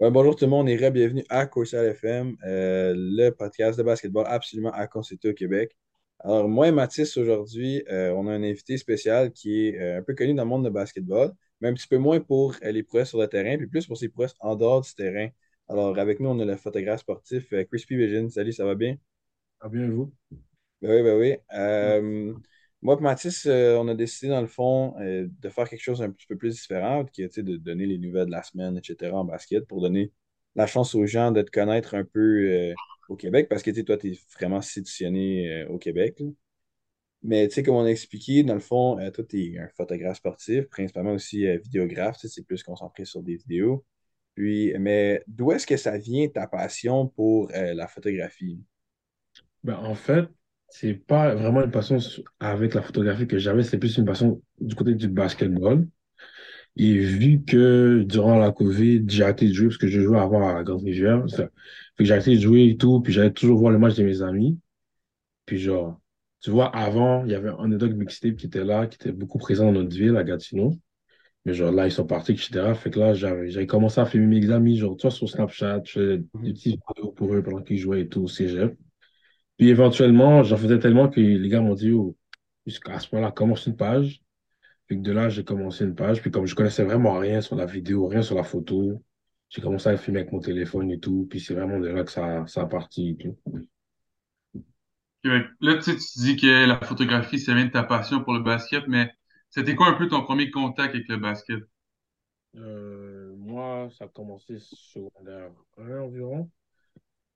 Ouais, bonjour tout le monde et bienvenue à Coursal FM, euh, le podcast de basketball absolument à consulter au Québec. Alors, moi et Mathis, aujourd'hui, euh, on a un invité spécial qui est euh, un peu connu dans le monde de basketball, mais un petit peu moins pour euh, les prouesses sur le terrain, puis plus pour ses prouesses en dehors du terrain. Alors, avec nous, on a le photographe sportif euh, Crispy Vision. Salut, ça va bien? Ah bien, vous? Ben oui, ben oui. Moi et Mathis, euh, on a décidé, dans le fond, euh, de faire quelque chose un petit peu plus différent, qui sais, de donner les nouvelles de la semaine, etc., en basket, pour donner la chance aux gens de te connaître un peu euh, au Québec, parce que, tu sais, toi, tu es vraiment situationné au Québec. Mais, tu sais, comme on a expliqué, dans le fond, toi, tu es un photographe sportif, principalement aussi vidéographe, tu sais, c'est plus concentré sur des vidéos. Puis, mais d'où est-ce que ça vient, ta passion pour la photographie? Ben, en fait, c'est pas vraiment une passion avec la photographie que j'avais, c'est plus une passion du côté du basketball. Et vu que durant la COVID, j'ai arrêté de jouer parce que je jouais avant à la fait que j'ai arrêté de jouer et tout, puis j'allais toujours voir le match de mes amis. Puis genre, tu vois, avant, il y avait un Underdog Mixtape qui était là, qui était beaucoup présent dans notre ville, à Gatineau. Mais genre là, ils sont partis, etc. Fait que là, j'avais commencé à filmer mes amis, genre, tu vois, sur Snapchat, je faisais des petites vidéos pour eux pendant qu'ils jouaient et tout au cégep. Puis éventuellement, j'en faisais tellement que les gars m'ont dit, oh, jusqu'à ce moment-là, commence une page. Puis que de là, j'ai commencé une page. Puis comme je connaissais vraiment rien sur la vidéo, rien sur la photo, j'ai commencé à filmer avec mon téléphone et tout. Puis c'est vraiment de là que ça, ça a parti et tout. Ouais. Là, tu sais, tu dis que la photographie, ça vient de ta passion pour le basket, mais c'était quoi un peu ton premier contact avec le basket? Euh, moi, ça a commencé secondaire 1 environ.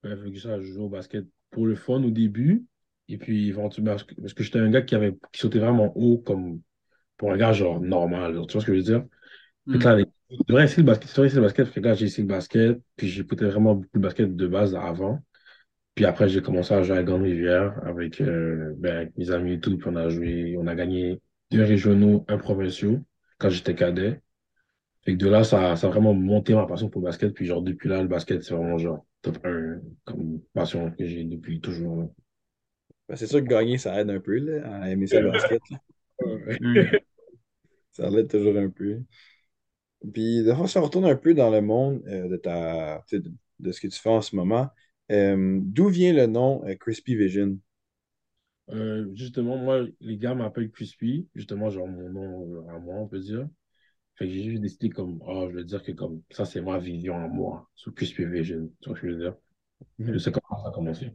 Ouais, fait que ça, je jouais au basket pour le fun au début. Et puis éventuellement, parce que, parce j'étais un gars qui avait qui sautait vraiment haut comme pour un gars genre normal. genre, tu vois ce que je veux dire? Fait que Hmm. là, vrai, c'est le basket, vrai, c'est le basket. Fait que là, j'ai essayé le basket, puis j'écoutais vraiment beaucoup le basket de base avant. Puis après, j'ai commencé à jouer à Grande-Rivière avec, euh, ben, avec mes amis et tout. Puis on a joué, on a gagné deux régionaux, un provinciaux quand j'étais cadet. Fait que de là, ça, ça a vraiment monté ma passion pour le basket. Puis genre, depuis là, le basket, c'est vraiment genre top un comme passion que j'ai depuis toujours. Ben, c'est sûr que gagner, ça aide un peu là, à aimer ça le basket. là. Oui. Ça l'aide toujours un peu. Puis, de fois, si on retourne un peu dans le monde euh, de ta, de, de ce que tu fais en ce moment, euh, d'où vient le nom euh, Crispy Vision? Euh, justement, moi, les gars m'appellent Crispy, justement, genre mon nom à moi, on peut dire. Fait que j'ai juste décidé comme, oh, je veux dire que comme ça, c'est ma vision à moi, sur Vision. Tu vois ce que je veux dire? Je Mhm. sais comment ça a commencé.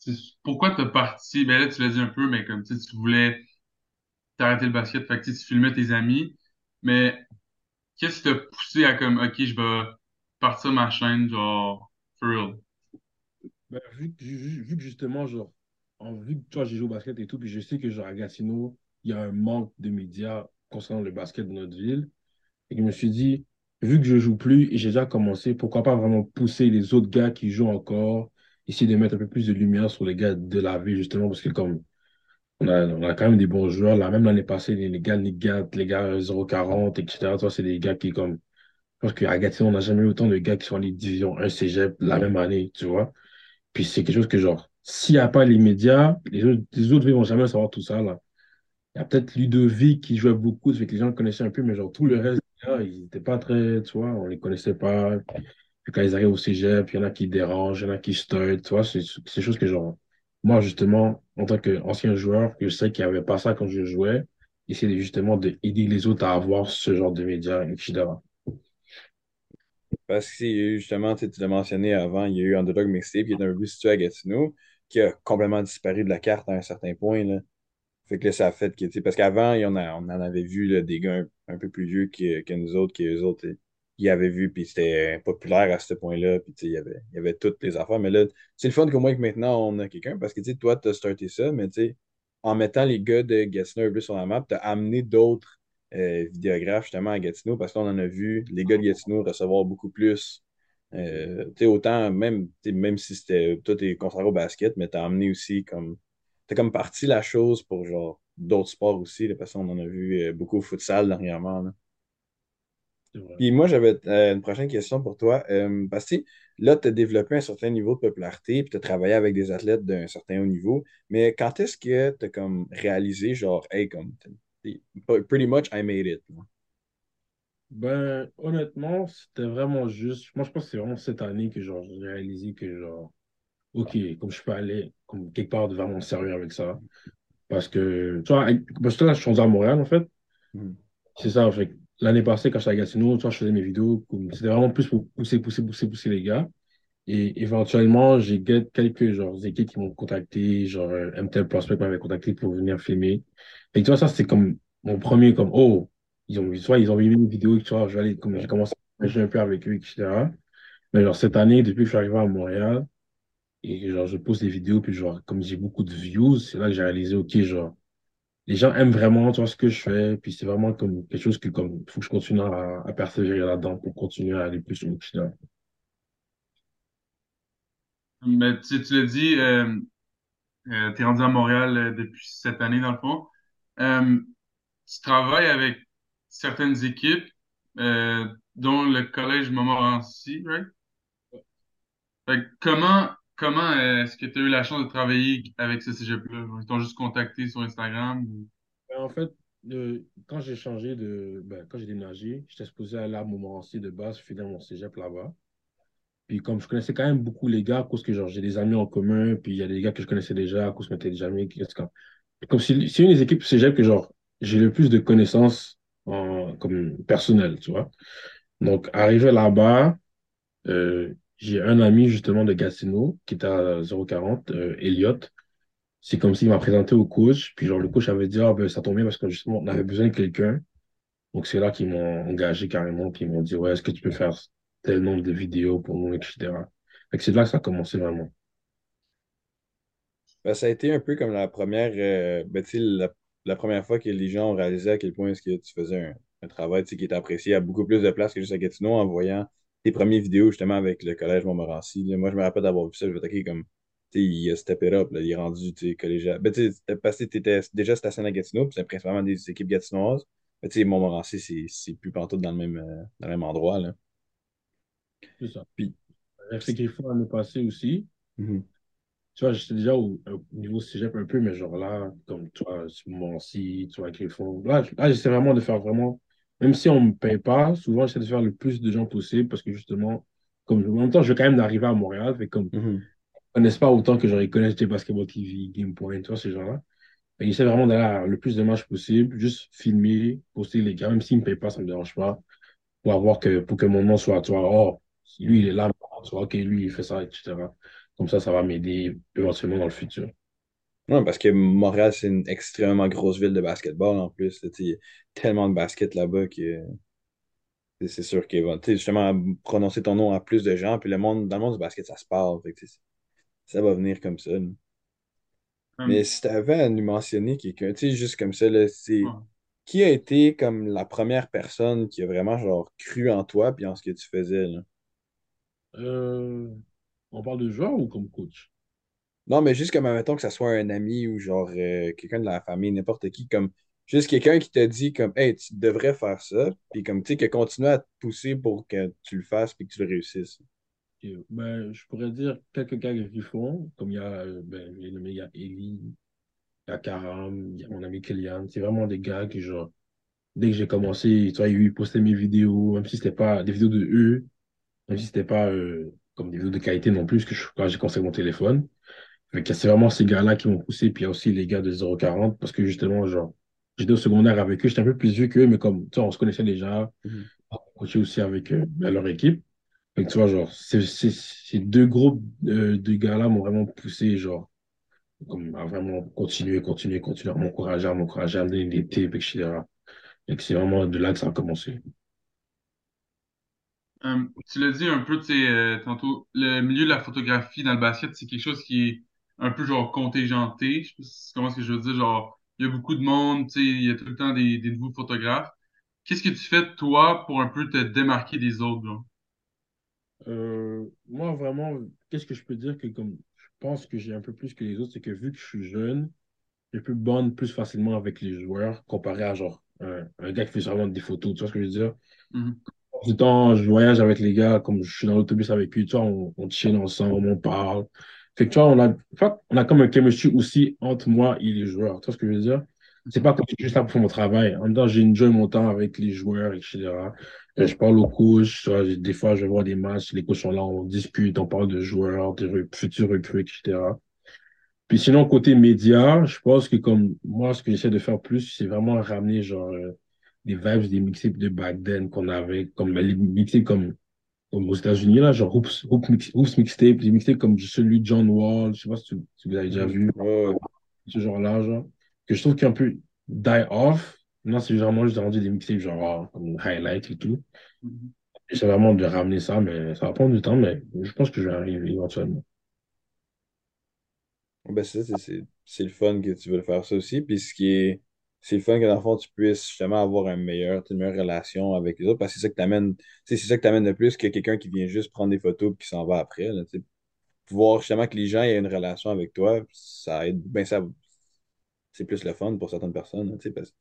Tu sais, pourquoi t'as parti? Ben là, tu l'as dit un peu, mais comme tu voulais t'arrêter le basket, fait que tu filmais tes amis, mais qu'est-ce qui t'a poussé à comme, OK, je vais partir ma chaîne, genre, for real? Ben, vu, vu que justement, genre, en, vu que toi, j'ai joué au basket et tout, puis je sais que genre à Gatineau, il y a un manque de médias concernant le basket de notre ville. Et je me suis dit, vu que je joue plus et j'ai déjà commencé, pourquoi pas vraiment pousser les autres gars qui jouent encore, essayer de mettre un peu plus de lumière sur les gars de la ville, justement, parce que comme on a, on a quand même des bons joueurs, là, même l'année passée, les, gars Nick Gat, les gars 040, etc., toi, c'est des gars qui, comme, je pense qu'à Gatineau, on n'a jamais eu autant de gars qui sont Ligue Division 1 Cégep la même année, tu vois. Puis c'est quelque chose que, genre, s'il n'y a pas les médias, les autres, les autres vont jamais savoir tout ça, là. Il y a peut-être Ludovic qui jouait beaucoup, ça fait que les gens le connaissaient un peu, mais genre tout le reste, ils n'étaient pas très, tu vois, on les connaissait pas. Puis quand ils arrivent au cégep, il y en a qui dérangent, il y en a qui start, tu vois, c'est des choses que genre, moi justement, en tant qu'ancien joueur, je sais qu'il n'y avait pas ça quand je jouais, essayer justement d'aider les autres à avoir ce genre de médias, etc. Parce que justement, tu l'as mentionné avant, il y a eu Underdog Mixtape qui est un peu situé à Gatineau, qui a complètement disparu de la carte à un certain point. Là. Fait que là, ça a fait que, parce qu'avant, a, on en avait vu des gars un, peu plus vieux que, que nous autres, que les autres, ils avaient vu, puis c'était populaire à ce point-là, puis il y avait, il y avait toutes les affaires. Mais là, c'est le fun qu'au moins que maintenant, on a quelqu'un, parce que tu sais, toi, tu as starté ça, mais tu sais, en mettant les gars de Gatineau un peu sur la map, tu as amené d'autres euh, vidéographes justement à Gatineau, parce qu'on en a vu les gars de Gatineau recevoir beaucoup plus. Euh, tu sais, autant, même, même si c'était toi, t'es concentré au basket, mais tu as amené aussi comme T'as comme parti la chose pour genre d'autres sports aussi, là, parce qu'on en a vu euh, beaucoup au futsal dernièrement. là. Puis moi, j'avais euh, une prochaine question pour toi. Euh, parce que là, tu as développé un certain niveau de popularité, puis tu as travaillé avec des athlètes d'un certain haut niveau. Mais quand est-ce que tu as comme réalisé, genre, hey, comme, pretty much I made it. là? Ben, honnêtement, c'était vraiment juste. Moi, je pense que c'est vraiment cette année que genre, j'ai réalisé que, genre, OK, comme je peux aller comme quelque part de vraiment sérieux avec ça. Parce que, tu vois, parce que là, je suis à Montréal, en fait. Mhm. C'est ça, en fait. L'année passée, quand j'étais à Gatineau, tu vois, je faisais mes vidéos. C'était vraiment plus pour pousser, pousser, pousser, pousser les gars. Et éventuellement, j'ai quelques genre, équipes qui m'ont contacté, genre euh, MTL Prospect m'avait contacté pour venir filmer. Et tu vois, ça, c'est comme mon premier, comme, oh, ils ont soit ils ont vu tu vais aller, comme j'ai commencé à jouer un peu avec eux, etc. Mais genre, cette année, depuis que je suis arrivé à Montréal, et genre, je pose des vidéos, puis genre, comme j'ai beaucoup de views, c'est là que j'ai réalisé, OK, genre, les gens aiment vraiment, tu vois, ce que je fais, puis c'est vraiment comme quelque chose que, comme, faut que je continue à, à persévérer là-dedans pour continuer à aller plus haut, etc. Mais tu, tu l'as dit, euh, euh, t'es rendu à Montréal euh, depuis cette année, dans le fond. Euh, tu travailles avec certaines équipes, euh, dont le Collège Montmorency, right? Comment, comment est-ce que tu as eu la chance de travailler avec ce cégep-là? Ils t'ont juste contacté sur Instagram? Ben, En fait, euh, quand j'ai changé de. Ben, quand j'ai déménagé, j'étais supposé aller à Montmorency de base, finir mon cégep là-bas. Puis comme je connaissais quand même beaucoup les gars, cause que genre j'ai des amis en commun, puis il y a des gars que je connaissais déjà, que je m'étais déjà amis. Comme, c'est une des équipes cégep que genre j'ai le plus de connaissances comme personnel, tu vois. Donc, arrivé là-bas, euh, j'ai un ami justement de Gatineau qui était à 040, euh, Elliot. C'est comme s'il m'a présenté au coach, puis genre le coach avait dit, ah ben ça tombe bien parce que justement on avait besoin de quelqu'un. Donc c'est là qu'ils m'ont engagé carrément, puis ils m'ont dit, ouais, est-ce que tu peux faire tel nombre de vidéos pour nous, etc. Fait que c'est là que ça a commencé vraiment. Ben, ça a été un peu comme la première, euh, ben, la, la première fois que les gens ont réalisé à quel point est-ce que tu faisais un, un travail tu sais, qui était apprécié à beaucoup plus de places que juste à Gatineau en voyant tes premières vidéos justement avec le collège Montmorency. là. Moi, je me rappelle d'avoir vu ça, je vais attaquer comme, tu sais, il a step it up, là, il est rendu, tu sais, collégial. Ben, tu sais, c'était parce que tu étais déjà stationné à Gatineau, puis c'est principalement des équipes gatinoises. Mais tu sais, Montmorency, c'est c'est plus pantoute dans le même, euh, dans le même endroit, là. C'est ça. Puis, fait Griffon l'année passée aussi. mhm, Tu vois, j'étais déjà au, au niveau cégep un peu, mais genre là, comme toi, ce moment-ci, tu vois, Griffon. Là, je- là j'essaie vraiment de faire vraiment, même si on ne me paye pas, souvent j'essaie de faire le plus de gens possible parce que justement, comme en même temps, je veux quand même d'arriver à Montréal, fait comme mhm. connaissent pas autant que genre, ils connaissent des Basketball TV, Game Point, tu vois, ces gens-là. J'essaie vraiment d'aller à le plus de matchs possible, juste filmer, poster les gars, même s'ils ne me payent pas, ça ne me dérange pas, pour avoir que, pour que mon nom soit, tu vois, oh, lui, il est là, tu vois, ok, lui, il fait ça, etc. Comme ça, ça va m'aider éventuellement dans le futur. Ouais, parce que Montréal, c'est une extrêmement grosse ville de basketball en plus. Il y a tellement de basket là-bas que c'est sûr qu'il va tu sais, justement prononcer ton nom à plus de gens. Puis le monde, dans le monde du basket, ça se parle. Fait que, ça va venir comme ça. là. Mais Hum, si tu avais à nous mentionner quelqu'un, tu sais, juste comme ça, là, c'est ouais. qui a été comme la première personne qui a vraiment genre cru en toi puis en ce que tu faisais, là? Euh, on parle de joueur ou comme coach? Non, mais juste comme, admettons que ça soit un ami ou genre euh, quelqu'un de la famille, n'importe qui, comme juste quelqu'un qui t'a dit comme, hey, tu devrais faire ça, puis comme, tu sais, qui a continué à te pousser pour que tu le fasses puis que tu le réussisses. Ben, je pourrais dire quelques gars qui font, comme il y a, ben, j'ai nommé, il y a Eli, il y a Karam, il y a mon ami Kylian. C'est vraiment des gars qui, genre, dès que j'ai commencé, tu vois, ils postaient mes vidéos, même si c'était pas des vidéos de eux, même si c'était pas euh, comme des vidéos de qualité non plus, parce que je, quand j'ai commencé avec mon téléphone. Que c'est vraiment ces gars-là qui m'ont poussé, puis il y a aussi les gars de 040, parce que justement, genre, j'étais au secondaire avec eux, j'étais un peu plus vieux qu'eux, mais comme, tu on se connaissait déjà, Mhm. on coachait aussi avec eux, à leur équipe. Que tu vois, genre, ces ces- ces deux groupes euh, de gars-là m'ont vraiment poussé, genre, comme à vraiment continuer, continuer, continuer, à m'encourager, à m'encourager, à me donner des tips, etc. Et c'est vraiment de là que ça a commencé. Hum, tu l'as dit un peu, tu sais, euh, tantôt, le milieu de la photographie dans le basket, c'est quelque chose qui est un peu genre contingenté. Je sais pas si- comment est-ce que je veux dire, genre, il y a beaucoup de monde, tu sais, il y a tout le temps des, des nouveaux photographes. Qu'est-ce que tu fais, toi, pour un peu te démarquer des autres, genre? Euh, moi, vraiment, qu'est-ce que je peux dire que comme je pense que j'ai un peu plus que les autres, c'est que vu que je suis jeune, je peux bond plus facilement avec les joueurs comparé à genre un, un gars qui fait vraiment des photos. Tu vois ce que je veux dire? Du temps, je voyage avec les gars, comme je suis dans l'autobus avec eux, tu vois, on, on ensemble, on parle. Fait que tu vois, on a, on a comme un chemistry aussi entre moi et les joueurs. Tu vois ce que je veux dire? C'est pas comme juste là pour faire mon travail. En même temps, j'ai joie mon temps avec les joueurs, etc. Euh, Je parle aux coachs, vois, des fois, je voir des matchs, les coachs sont là, on discute, on parle de joueurs, de futurs recrues, etc. Puis sinon, côté média, je pense que comme moi, ce que j'essaie de faire plus, c'est vraiment ramener genre euh, des vibes, des mixtapes de back then qu'on avait, comme les mixtapes comme, comme aux États-Unis, là, genre Hoops, Hoops, mix, Hoops mixtape, des mixtapes comme celui de John Wall, je sais pas si, tu- si vous avez déjà vu, ce genre-là, genre, que je trouve qu'il est un peu die off. Non, c'est vraiment juste rendu des mixtapes genre comme highlight et tout. Mhm. J'essaie vraiment de ramener ça, mais ça va prendre du temps, mais je pense que je vais arriver éventuellement. Ben, c'est le fun que tu veux faire ça aussi. Puis ce qui est. C'est le fun que dans le fond, tu puisses justement avoir un meilleur, une meilleure relation avec les autres. Parce que c'est ça que t'amène. tu sais, C'est ça que t'amène le plus que quelqu'un qui vient juste prendre des photos et qui s'en va après. Là, tu. Pouvoir justement que les gens aient une relation avec toi, ça aide. Ben ça, c'est plus le fun pour certaines personnes. là, tu sais, parce que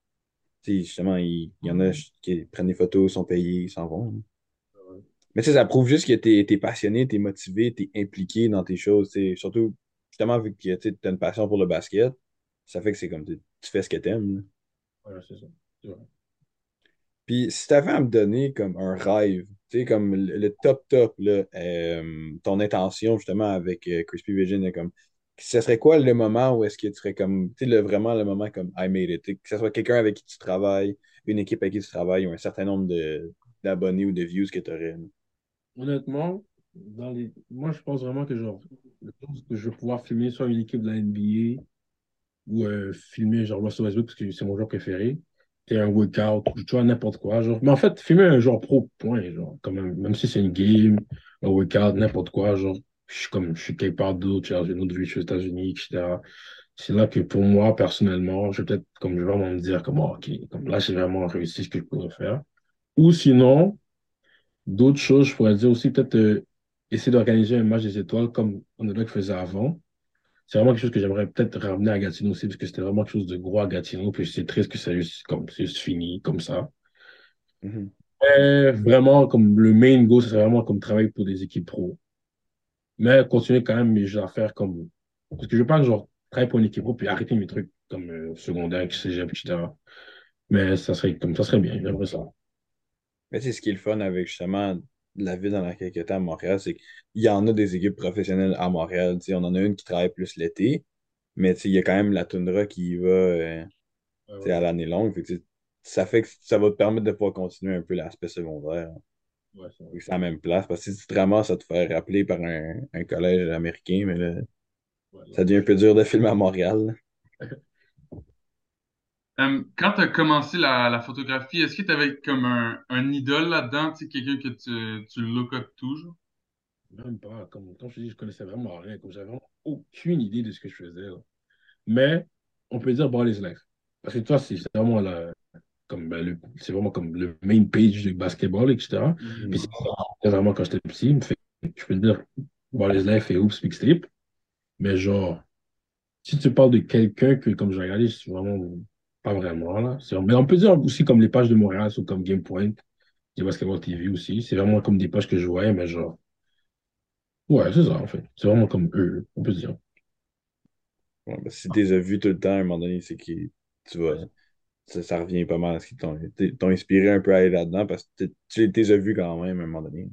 tu justement, il, il y en a qui prennent des photos, sont payés, ils s'en vont. Mais tu sais, ça prouve juste que t'es, t'es passionné, t'es motivé, t'es impliqué dans tes choses. tu. Surtout, justement, vu que tu as une passion pour le basket, ça fait que c'est comme tu, tu fais ce que t'aimes. là. Voilà, c'est ça. C'est vrai. Puis si t'avais à me donner comme un rêve, tu sais, comme le, le top top, là, euh, ton intention justement avec euh, Crispy Vision, là, comme, ce serait quoi le moment où est-ce que tu serais comme, tu sais, le- vraiment le moment comme I made it, tu que ce soit quelqu'un avec qui tu travailles, une équipe avec qui tu travailles, ou un certain nombre de, d'abonnés ou de views que tu aurais. Honnêtement, dans les... moi, je pense vraiment que genre, je pense que je vais pouvoir filmer soit une équipe de la NBA ou euh, filmer genre Russell Westbrook parce que c'est mon joueur préféré. C'est un workout, ou tu vois, n'importe quoi. Genre. Mais en fait, filmer un joueur pro, point. Genre, un- même si c'est une game, un workout, n'importe quoi. Genre, je suis comme, je suis quelque part d'autre, j'ai une autre vie, je suis aux États-Unis, etc. C'est là que pour moi, personnellement, je vais peut-être, comme je vais vraiment me dire, comme, oh, OK, comme là, j'ai vraiment réussi ce que je pourrais faire. Ou sinon, d'autres choses, je pourrais dire aussi, peut-être euh, essayer d'organiser un match des étoiles comme on le faisait avant. C'est vraiment quelque chose que j'aimerais peut-être ramener à Gatineau aussi, parce que c'était vraiment quelque chose de gros à Gatineau, puis c'est triste que ça ait juste, comme, c'est juste fini comme ça. Mhm. Mais vraiment, comme le main goal, c'est vraiment comme travailler pour des équipes pro. Mais continuer quand même mes affaires comme. Parce que je veux pas que genre travailler pour une équipe pro puis arrêter mes trucs comme euh, secondaire, cégep, etc. Mais ça serait comme ça serait bien, j'aimerais ça. Mais sais, ce qui est le fun avec justement la ville dans laquelle tu à Montréal, c'est qu'il y en a des équipes professionnelles à Montréal. Tu sais, on en a une qui travaille plus l'été, mais tu sais, il y a quand même la toundra qui y va euh, Ouais, à l'année longue. Fait que, tu sais, ça fait que ça va te permettre de pouvoir continuer un peu l'aspect secondaire. Ouais, c'est à la même place. Parce que si tu te ramasses à te faire rappeler par un, un collège américain, mais là, Ouais, ça devient un peu dur de filmer à Montréal. Euh, quand tu as commencé la, la photographie, est-ce que tu avais comme un, un idole là-dedans, quelqu'un que tu, tu look up toujours? Même pas. Comme, comme je te dis, je connaissais vraiment rien. Comme j'avais vraiment aucune idée de ce que je faisais. là. Mais on peut dire Ball is Life. Parce que toi, c'est vraiment la, comme ben, le, c'est vraiment comme le main page du basketball, etc. Puis c'est vraiment quand j'étais petit. Fait je peux te dire Ball is Life et Oops Mixtape. Mais genre, si tu parles de quelqu'un que comme j'ai regardé, c'est vraiment pas vraiment là. Mais on peut dire aussi comme les pages de Montréal sont comme Game Point, des Basketball TV aussi. C'est vraiment comme des pages que je voyais, mais genre, ouais, c'est ça en fait. C'est vraiment comme eux, on peut dire. Ouais, ben, si tu les as vus tout le temps, à un moment donné, c'est que tu vas. Ouais. Ça, ça revient pas mal à ce qui t'ont inspiré un peu à aller là-dedans parce que tu tu les as vus quand même à un moment donné.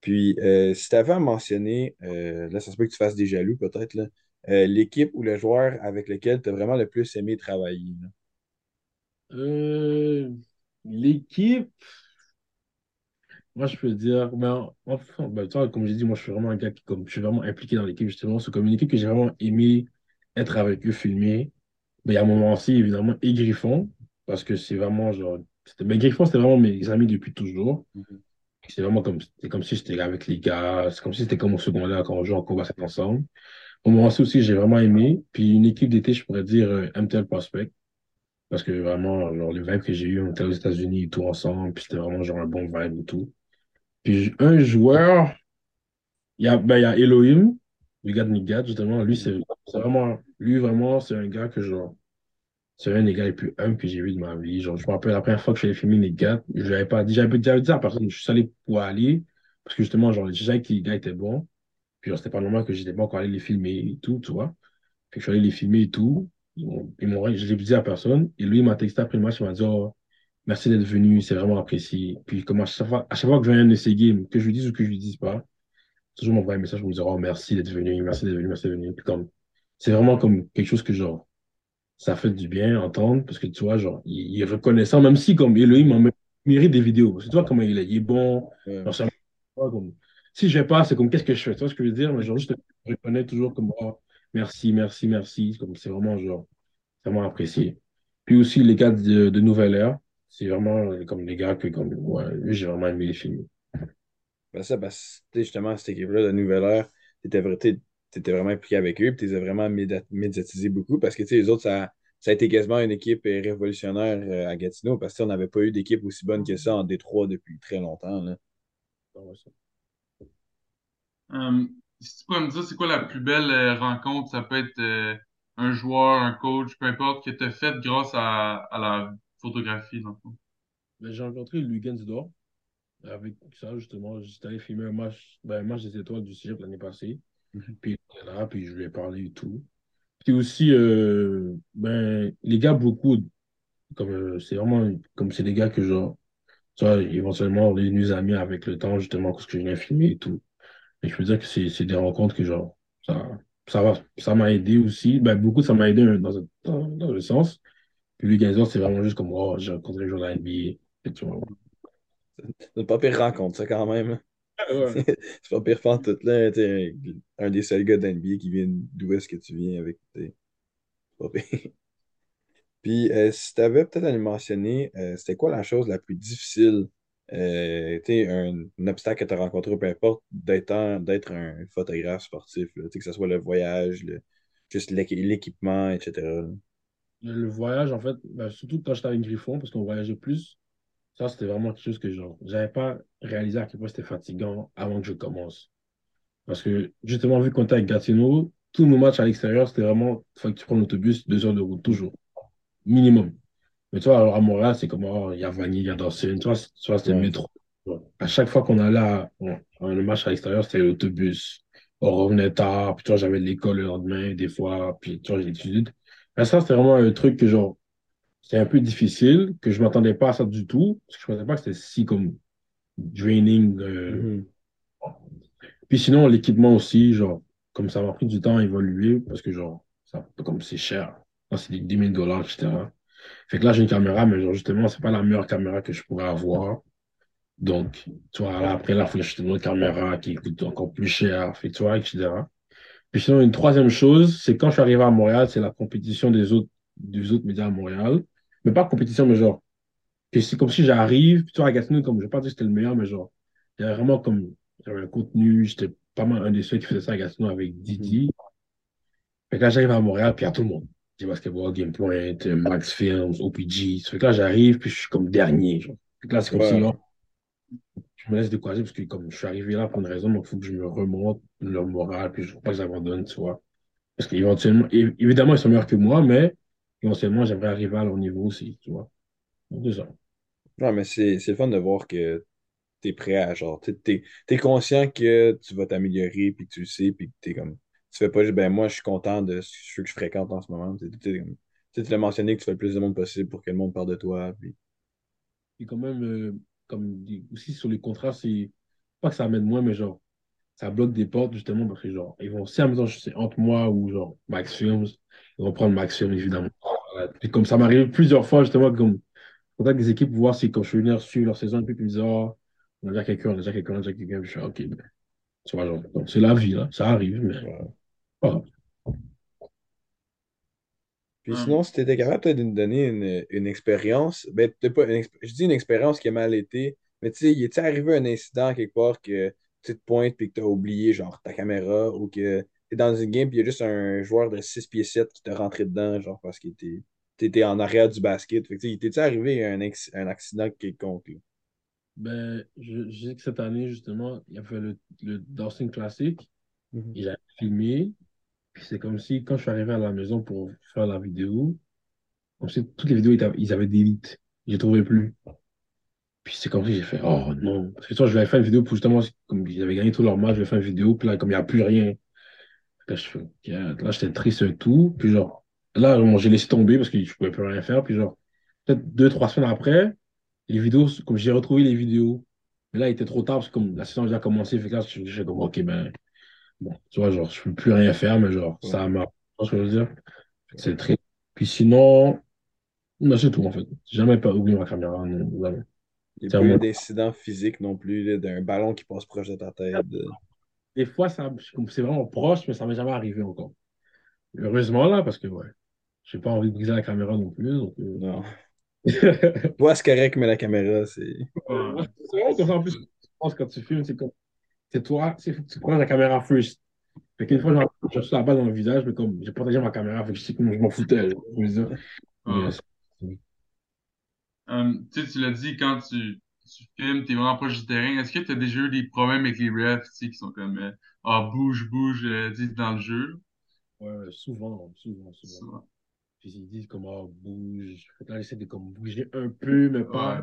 Puis, euh, si tu avais à mentionner, euh, là, ça se peut que tu fasses des jaloux peut-être, là, euh, l'équipe ou le joueur avec lequel tu as vraiment le plus aimé travailler. Euh, l'équipe, moi je peux dire, enfin, ben, tu vois, comme j'ai dit, moi je suis vraiment un gars qui comme, je suis vraiment impliqué dans l'équipe justement. C'est comme une équipe que j'ai vraiment aimé être avec eux, filmer. Mais il y a un moment aussi, évidemment, et Griffon, parce que c'est vraiment genre. Mais Griffon, c'était vraiment mes amis depuis toujours. Mhm. C'est vraiment comme, comme si j'étais avec les gars, c'est comme si c'était comme au secondaire quand on jouait en combat ensemble. Au moment aussi, aussi, j'ai vraiment aimé. Puis une équipe d'été, je pourrais dire euh, MTL Prospect. Parce que vraiment, genre, le vibe que j'ai eu, on était aux États-Unis et tout ensemble, puis c'était vraiment genre un bon vibe et tout. Puis un joueur, il y a, ben, y a Elohim, le gars de Nigat, justement. Lui, c'est vraiment, lui, vraiment, c'est un gars que genre, c'est un des gars les plus humbles que j'ai vu de ma vie. Genre, je me rappelle la première fois que j'avais filmé Nigat, je l'avais pas dit, j'avais déjà dit à personne, je suis allé pour aller, parce que justement, genre, je savais que les gars étaient bons. Puis genre, c'était pas normal que j'étais pas encore allé les filmer et tout, tu vois. Que je suis allé les filmer et tout. Ils m'ont, ils m'ont- je l'ai dit à personne. Et lui, il m'a texté après le match, il m'a dit, oh, merci d'être venu, c'est vraiment apprécié. Puis, comme à chaque fois, à chaque fois que je viens de ces games, que je lui dise ou que je lui dise pas, toujours m'envoyer un message pour me dire, oh, merci d'être venu, merci d'être venu, merci d'être venu. Puis, comme, c'est vraiment comme quelque chose que, genre, ça fait du bien à entendre parce que tu vois, genre, il, il est reconnaissant, même si, comme Elohim mérite des vidéos. C'est toi comment il est, il est bon. Ouais. Genre, comme, si je vais pas, c'est comme, qu'est-ce que je fais? Tu vois ce que je veux dire? Mais genre, juste, je reconnais toujours comme, oh, merci, merci, merci. Comme, c'est vraiment, genre, vraiment apprécié. Puis aussi, les gars de, de Nouvelle Ère, c'est vraiment euh, comme les gars que, comme, ouais, j'ai vraiment aimé les films. Ben ça, parce que tu sais, justement, cette équipe-là de Nouvelle Heure, t'étais, vraiment impliqué avec eux, puis t'es vraiment médiatisé beaucoup, parce que tu sais, les autres, ça, ça a été quasiment une équipe euh, révolutionnaire euh, à Gatineau, parce qu'on n'avait pas eu d'équipe aussi bonne que ça en Détroit depuis très longtemps. Là. Euh, si tu peux me dire, c'est quoi la plus belle euh, rencontre? Ça peut être euh, un joueur, un coach, peu importe, que tu as fait grâce à, à la photographie, dans le fond. Ben, j'ai rencontré Lugensdorf. Avec ça, justement, j'étais allé filmer un match, ben, un match des étoiles du Cégep l'année passée. Mhm. Puis il était là, puis je lui ai parlé et tout. Puis aussi, ben, les gars, beaucoup, comme c'est vraiment comme c'est des gars que genre, tu vois, éventuellement, on est amis avec le temps, justement, parce que je viens filmer et tout. Et je peux dire que c'est des rencontres que genre, ça, ça va, ça m'a aidé aussi. Ben, beaucoup, ça m'a aidé euh, dans, dans, dans le sens. Puis Lugensdorf, c'est vraiment juste comme, oh, j'ai rencontré un joueur de la NBA. C'est pas pire rencontre, ça, quand même. Ouais. C'est pas pire fan tout là. T'es un des seuls gars d'NBA qui vient d'où est-ce que tu viens avec. C'est pas pire. Puis, euh, si tu avais peut-être à nous mentionner, euh, c'était quoi la chose la plus difficile, euh, un, un obstacle que tu as rencontré, peu importe, d'être un, photographe sportif, que ce soit le voyage, le, juste l'équi- l'équipement, etc. Le, voyage, en fait, ben, surtout quand j'étais avec Griffon, parce qu'on voyageait plus, ça, c'était vraiment quelque chose que j'avais pas réalisé à quel point c'était fatigant avant que je commence. Parce que, justement, vu qu'on était avec Gatineau, tous nos matchs à l'extérieur, c'était vraiment, il faut que tu prennes l'autobus, deux heures de route, toujours. Minimum. Mais tu vois, alors à Montréal, c'est comme, oh, il y a Vanier, il y a Dawson, tu vois, c'est- tu vois, c'était le métro. À chaque fois qu'on allait à, un match à l'extérieur, c'était l'autobus. On revenait tard, puis tu vois, j'avais de l'école le lendemain, des fois, puis tu vois, j'ai étudié. Mais ça, c'était vraiment un truc que, genre, c'était un peu difficile, que je m'attendais pas à ça du tout, parce que je pensais pas que c'était si comme draining. euh. Mhm. Puis sinon, l'équipement aussi, genre, comme ça m'a pris du temps à évoluer, parce que, genre, ça, comme c'est cher. C'est des 10 000 dollars, etc. Fait que là, j'ai une caméra, mais genre, justement, c'est pas la meilleure caméra que je pourrais avoir. Donc, tu vois, là, après, là, il faut acheter une autre caméra qui coûte encore plus cher, fait, tu vois, etc. Puis sinon, une troisième chose, c'est quand je suis arrivé à Montréal, c'est la compétition des autres, des autres médias à Montréal. Mais pas compétition, mais genre, c'est comme si j'arrive, puis tu vois, à Gatineau, comme, je vais pas dire que c'était le meilleur, mais genre, il y avait vraiment comme, j'avais un contenu, j'étais pas mal un des seuls qui faisait ça à Gatineau avec Didi. Fait que là, j'arrive à Montréal, puis il y a tout le monde. J'ai basketball, Game Point, euh, Max Films, OPG. Ça fait que là, j'arrive, puis je suis comme dernier, genre. Fait que là, c'est comme si, Ouais. oh, je me laisse décourager parce que comme je suis arrivé là pour une raison, il faut que je me remonte leur morale, puis je ne veux pas que j'abandonne, tu vois. Parce qu'éventuellement, évidemment, ils sont meilleurs que moi, mais éventuellement, j'aimerais arriver à leur niveau aussi, tu vois. Donc, c'est ça. Ouais, mais c'est c'est le fun de voir que tu es prêt à, genre, tu es, conscient que tu vas t'améliorer, puis que tu le sais, puis que tu es comme, tu fais pas juste, ben moi, je suis content de ce que je fréquente en ce moment. Tu sais, tu sais, l'as mentionné que tu fais le plus de monde possible pour que le monde parle de toi, puis Et quand même, euh, comme aussi sur les contrats, c'est pas que ça amène moins, mais genre, ça bloque des portes justement parce que genre, ils vont, si en même temps, c'est entre moi ou genre Max Films, ils vont prendre Max Films évidemment. Puis comme ça m'arrive plusieurs fois justement, comme contact des équipes pour voir si quand je suis venu suivre leur saison, et puis ils me disent, oh, on a déjà quelqu'un, on a déjà quelqu'un, on a déjà quelqu'un, Puis je suis ok, ben, tu vois, genre, c'est la vie, là, ça arrive, mais. Puis Hum. sinon, si tu étais capable peut-être de nous donner une, une expérience, ben, pas une je dis une expérience qui a mal été, mais tu sais, il est arrivé un incident quelque part que tu te pointes puis que tu as oublié genre ta caméra ou que tu es dans une game puis il y a juste un joueur de 6 pieds 7 qui t'a rentré dedans, genre parce qu'il était t'étais en arrière du basket. Fait que, tu sais, il t'est arrivé un, ex- un accident quelconque, là? Ben, je, je sais que cette année, justement, il y avait le, le Dawson Classic, Mhm. et j'avais filmé, puis c'est comme si, quand je suis arrivé à la maison pour faire la vidéo, comme si toutes les vidéos, ils avaient delete. Je les trouvais plus. Puis c'est comme si j'ai fait, oh non. Parce que toi, je vais faire une vidéo pour justement, comme ils avaient gagné tout leur match, je vais faire une vidéo, puis là, comme il n'y a plus rien. Là, je fais, là, j'étais triste et tout. Puis genre, là, j'ai laissé tomber parce que je pouvais plus rien faire. Puis genre, peut-être deux, trois semaines après, Les vidéos, comme j'ai retrouvé les vidéos, mais là, il était trop tard parce que comme la saison a déjà commencé, fait que là, je suis comme, ok, ben, bon, tu vois, genre, je peux plus rien faire, mais genre, ça m'a. Tu vois ce que je veux dire? C'est très. Puis sinon, non, c'est tout, en fait. Jamais pas oublié ma caméra, non, jamais. Il n'y a pas d'incident physique non plus, d'un ballon qui passe proche de ta tête. de- Des fois, ça, c'est vraiment proche, mais ça m'est jamais arrivé encore. Heureusement, là, parce que, ouais, j'ai pas envie de briser la caméra non plus, donc. euh, Non. Toi, c'est correct, mais la caméra, c'est. Ouais, C'est ça, en plus, je pense quand tu filmes, c'est comme, c'est toi, c'est tu prends la caméra first? Fait qu'une fois, je suis balle dans le visage, mais comme, j'ai protégé ma caméra, fait que je sais que je m'en foutais. Mais, Euh, tu l'as dit, quand tu, tu filmes, t'es vraiment proche du terrain. Est-ce que tu as déjà eu des problèmes avec les refs, tu sais, qui sont comme, euh, ah, bouge, bouge, euh, dans le jeu? ouais, souvent, souvent, souvent. Puis ils disent bouge. Fait que là, j'essaie de comme bouger un peu, mais pas. Ouais.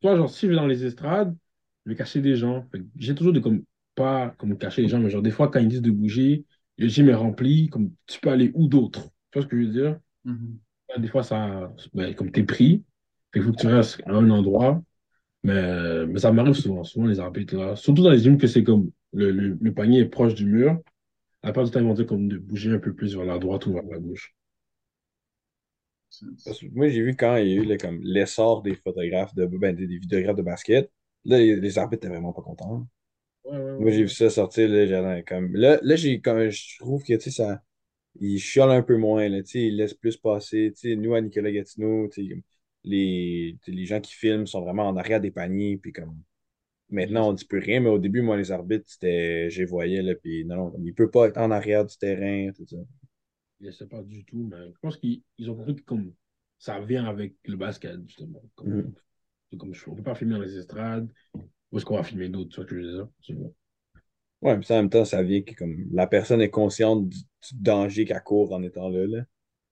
Toi, genre, si je vais dans les estrades, je vais cacher des gens. J'ai toujours de comme, pas comme cacher les gens, mais genre, des fois, quand ils disent de bouger, le gym est rempli, comme tu peux aller où d'autre? Tu vois ce que je veux dire? Mhm. Des fois, ça, ben, comme t'es pris, fait qu'il faut que tu restes à un endroit. Mais, mais ça m'arrive souvent, souvent les arbitres là. Surtout dans les gyms que c'est comme le, le, le panier est proche du mur. À part du temps, ils vont dire comme de bouger un peu plus vers la droite ou vers la gauche. C'est- Parce que moi, j'ai vu quand il y a eu comme l'essor des photographes, de, ben, des, des vidéographes de basket. Là, les, les arbitres étaient vraiment pas contents. Ouais, ouais, Moi, j'ai vu ça sortir, là, j'allais comme... Là, là j'ai comme... je trouve que, tu sais, ça... Il chiale un peu moins, là, tu sais, il laisse plus passer. Tu sais, nous, à Nicolas Gatineau, tu sais, les, les gens qui filment sont vraiment en arrière des paniers, puis comme... Maintenant, on dit plus rien, mais au début, moi, les arbitres, c'était... Je les voyais, là, puis non, non, il peut pas être en arrière du terrain, tout ça. Je ne sais pas du tout, mais je pense qu'ils ils ont compris que comme ça vient avec le basket, justement. Comme, je- on ne peut pas filmer dans les estrades. Où est-ce qu'on va filmer d'autres? Tu vois que je veux. Ouais, puis ça, en même temps, ça vient que comme la personne est consciente du, du danger qu'elle court en étant là, là.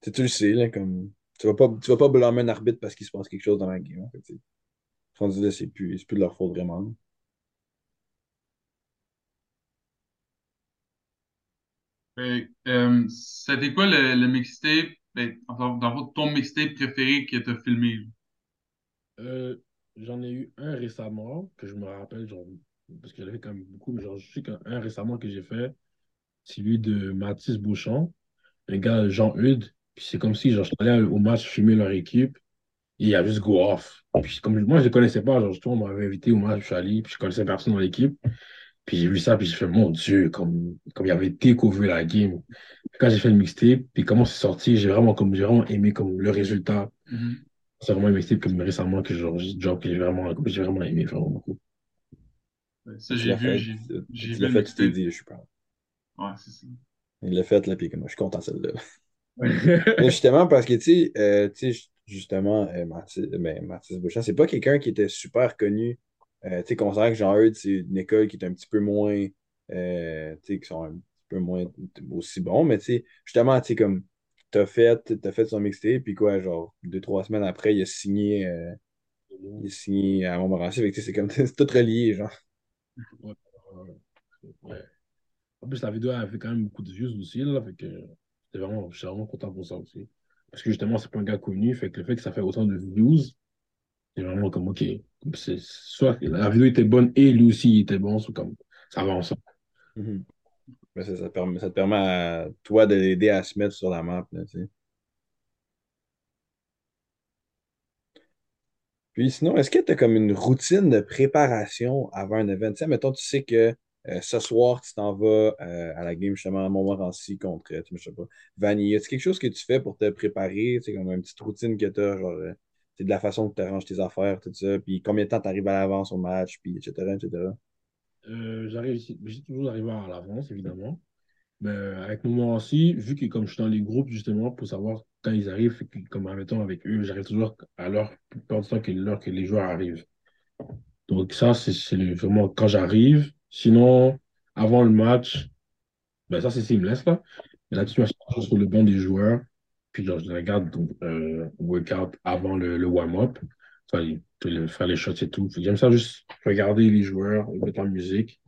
Tu sais, tu le sais, là, comme... Tu vas pas, tu vas pas blâmer un arbitre parce qu'il se passe quelque chose dans la game, en fait, tu sais. Rendu là, c'est plus, c'est plus de leur faute, vraiment. là. Fait, euh, c'était quoi le, le mixtape, ben, dans, dans ton mixtape préféré que t'as filmé? Euh, j'en ai eu un récemment que je me rappelle, genre, parce que fait quand même beaucoup, mais genre, je sais qu'un un récemment que j'ai fait, c'est lui de Mathis Beauchamp, un gars, Jean-Eudes. Puis c'est comme si, genre, je allé au match filmer leur équipe. Et il a juste go off. Puis comme moi, je ne les connaissais pas. Genre, on m'avait invité au match, je suis allé, puis je connaissais personne dans l'équipe. Puis j'ai vu ça, puis j'ai fait, mon Dieu, comme, comme il y avait takeover la game. Quand j'ai fait le mixtape, puis comment c'est sorti, j'ai vraiment, comme, j'ai vraiment aimé comme, le résultat. Mhm. C'est vraiment mixtape comme récemment que genre, j'ai job que j'ai vraiment, que j'ai vraiment aimé, vraiment beaucoup. Ouais, Ça, j'ai vu, fait, j'ai tu vu le fait, tu t'es dit, je suis pas. Ouais, c'est ça. Il l'a fait, là, puis comme, je suis content, celle-là. Mais justement, parce que, tu sais, euh, tu sais, justement, euh, Mathis, ben, Mathis Beauchamp, c'est pas quelqu'un qui était super connu. Euh, tu sais, considérant que Jean-Eudes, c'est une école qui est un petit peu moins, euh, tu sais, qui sont un petit peu moins aussi bons, mais tu sais, justement, tu sais, comme, t'as fait, t'as fait son mixtape, puis quoi, genre, deux, trois semaines après, il a signé, euh, il a signé à Montmorency, c'est comme, c'est tout relié, genre. Ouais. En plus, la vidéo a fait quand même beaucoup de views aussi, là, fait que j'étais vraiment, je suis vraiment content pour ça aussi. Parce que justement, c'est pas un gars connu, fait que le fait que ça fait autant de views, c'est vraiment comme, ok, c'est soit la vidéo était bonne et lui aussi il était bon, c'est comme, ça va ensemble. Mhm. Ben, ça, ça permet, ça te permet à toi de l'aider à se mettre sur la map, là. Puis sinon, est-ce que tu as comme une routine de préparation avant un event? Tu sais, mettons, tu sais que euh, ce soir, tu t'en vas euh, à la game justement à Montmorency contre, euh, tu sais, je sais pas, Vanille. Est-ce quelque chose que tu fais pour te préparer? Tu sais, comme une petite routine que tu as, genre, de la façon que tu arranges tes affaires, tout ça, puis combien de temps tu arrives à l'avance au match, puis etc., etc. Euh, j'arrive, j'ai toujours arrivé à l'avance, évidemment. Mais avec aussi, vu que comme je suis dans les groupes, justement, pour savoir quand ils arrivent, comme admettons avec eux, j'arrive toujours à l'heure, plus de temps que l'heure que les joueurs arrivent. Donc ça, c'est vraiment quand j'arrive. Sinon, avant le match, ben ça, c'est seamless, là. Mais là-dessus, sur le banc des joueurs. Puis je regarde donc, euh, workout avant le, warm-up. Faire les shots et tout. J'aime ça juste regarder les joueurs, mettre la musique.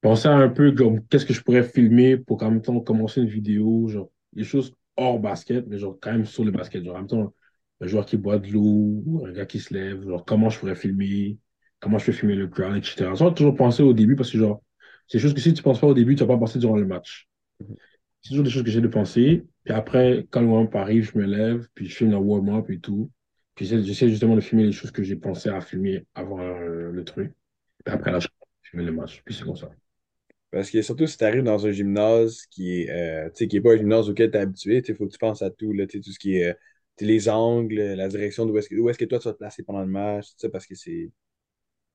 Penser un peu comme qu'est-ce que je pourrais filmer pour qu'en même temps commencer une vidéo, genre des choses hors basket, mais genre quand même sur le basket. Genre en même temps, un joueur qui boit de l'eau, un gars qui se lève, genre comment je pourrais filmer, comment je peux filmer le crowd, etc. Ça, toujours penser au début parce que, genre, c'est des choses que si tu penses pas au début, tu vas pas penser durant le match. C'est toujours des choses que j'ai de penser. Puis après, quand le warm-up arrive, je me lève, puis je filme le warm-up et tout. J'essaie justement de filmer les choses que j'ai pensé à filmer avant euh, le truc. Puis après, là, je filme le match. Puis c'est comme ça. Parce que surtout si tu arrives dans un gymnase qui est, euh, qui est pas un gymnase auquel tu es habitué, il faut que tu penses à tout, là, tout ce qui est euh, les angles, la direction d'où est-ce que, où est-ce que toi tu vas te placer pendant le match, parce que c'est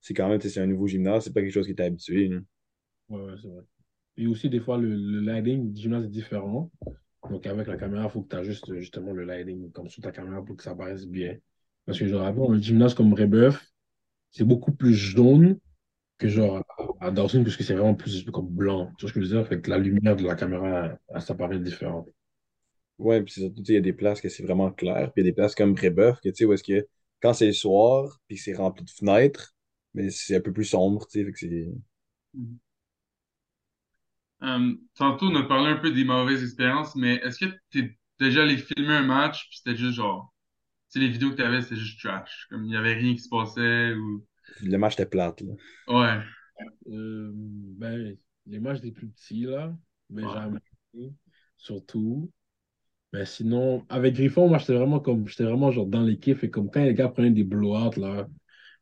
c'est quand même, c'est un nouveau gymnase, c'est pas quelque chose qui est habitué. là. Ouais, ouais, c'est vrai. Et aussi, des fois, le, le lighting du gymnase est différent. Donc, avec la caméra, il faut que tu ajustes justement le lighting comme sur ta caméra pour que ça paraisse bien. Parce que, genre, avant, un gymnase comme Rebeuf, c'est beaucoup plus jaune que genre à Dawson, puisque c'est vraiment plus comme blanc. Tu vois ce que je veux dire? Fait que la lumière de la caméra, elle, ça paraît différent. Ouais, puis surtout, tu sais, il y a des places que c'est vraiment clair, puis il y a des places comme Brébeuf, que tu sais, où est-ce que quand c'est le soir, puis que c'est rempli de fenêtres, mais c'est un peu plus sombre, tu sais, fait que c'est. Mhm. Euh, tantôt, on a parlé un peu des mauvaises expériences, mais est-ce que t'es déjà allé filmer un match, puis c'était juste genre, sais, les vidéos que t'avais, c'était juste trash, comme il y avait rien qui se passait, ou... Le match était plate, là. Ouais, Euh, ben, les matchs des plus petits, là, ouais, Benjamin, surtout. Mais sinon, avec Griffon, moi, j'étais vraiment comme, j'étais vraiment genre dans l'équipe, et comme quand les gars prenaient des blowouts, là,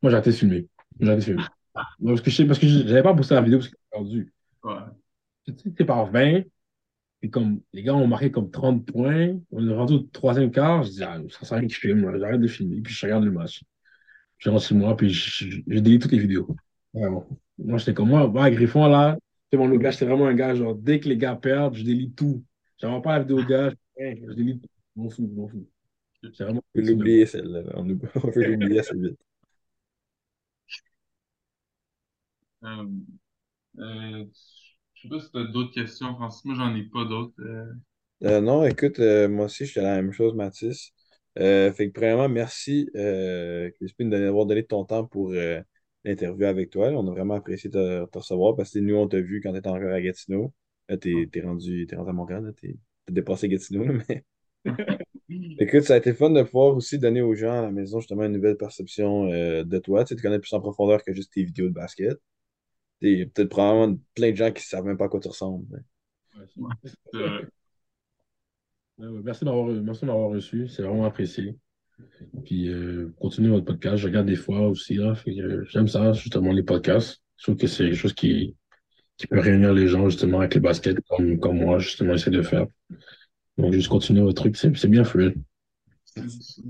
moi, j'arrêtais de filmer. J'arrêtais de filmer. Ouais, Parce que je parce que j'avais pas poussé la vidéo parce que j'ai perdu. ouais. Tu sais, c'est par 20, comme les gars ont marqué comme 30 points, on est rendu au troisième quart, je dis, ah, ça sert à rien que je filme, j'arrête de filmer, puis je regarde le match. Je rentre chez moi, puis je, je, je délite toutes les vidéos. Vraiment. Moi, j'étais comme moi, moi, à Griffon, là, c'est mon gars, j'étais vraiment un gars, genre, dès que les gars perdent, je délite tout. J'envoie pas la vidéo gars, je, hey, je délite tout. Je m'en fous, je m'en fous. C'est vraiment On peut l'oublier, celle-là. On, on peut l'oublier assez vite. Euh, euh, sais pas si t'as d'autres questions, Francis, moi, j'en ai pas d'autres. euh. Euh, non, écoute, euh, moi aussi, je fais la même chose, Mathis. Euh, fait que, premièrement, merci, euh, Crispin, d'avoir donné ton temps pour l'interview avec toi. On a vraiment apprécié te, te recevoir parce que nous, on t'a vu quand t'étais encore à Gatineau. T'es, t'es rendu, t'es rendu à Montréal, t'es, t'as dépassé Gatineau, mais écoute, ça a été fun de pouvoir aussi donner aux gens à la maison justement une nouvelle perception euh, de toi. Tu sais, tu connais plus en profondeur que juste tes vidéos de basket. Il y a peut-être probablement plein de gens qui savent même pas à quoi tu ressembles. Ouais, Ouais. Ouais, ouais, merci d'avoir merci de m'avoir reçu, c'est vraiment apprécié. Puis euh, continuez votre podcast, je regarde des fois aussi, là, que, euh, j'aime ça, justement, les podcasts. Je trouve que c'est quelque chose qui, qui peut réunir les gens, justement, avec le basket, comme, comme moi, justement, j'essaie de faire. Donc, juste continuer votre truc, c'est c'est bien fluide. C'est-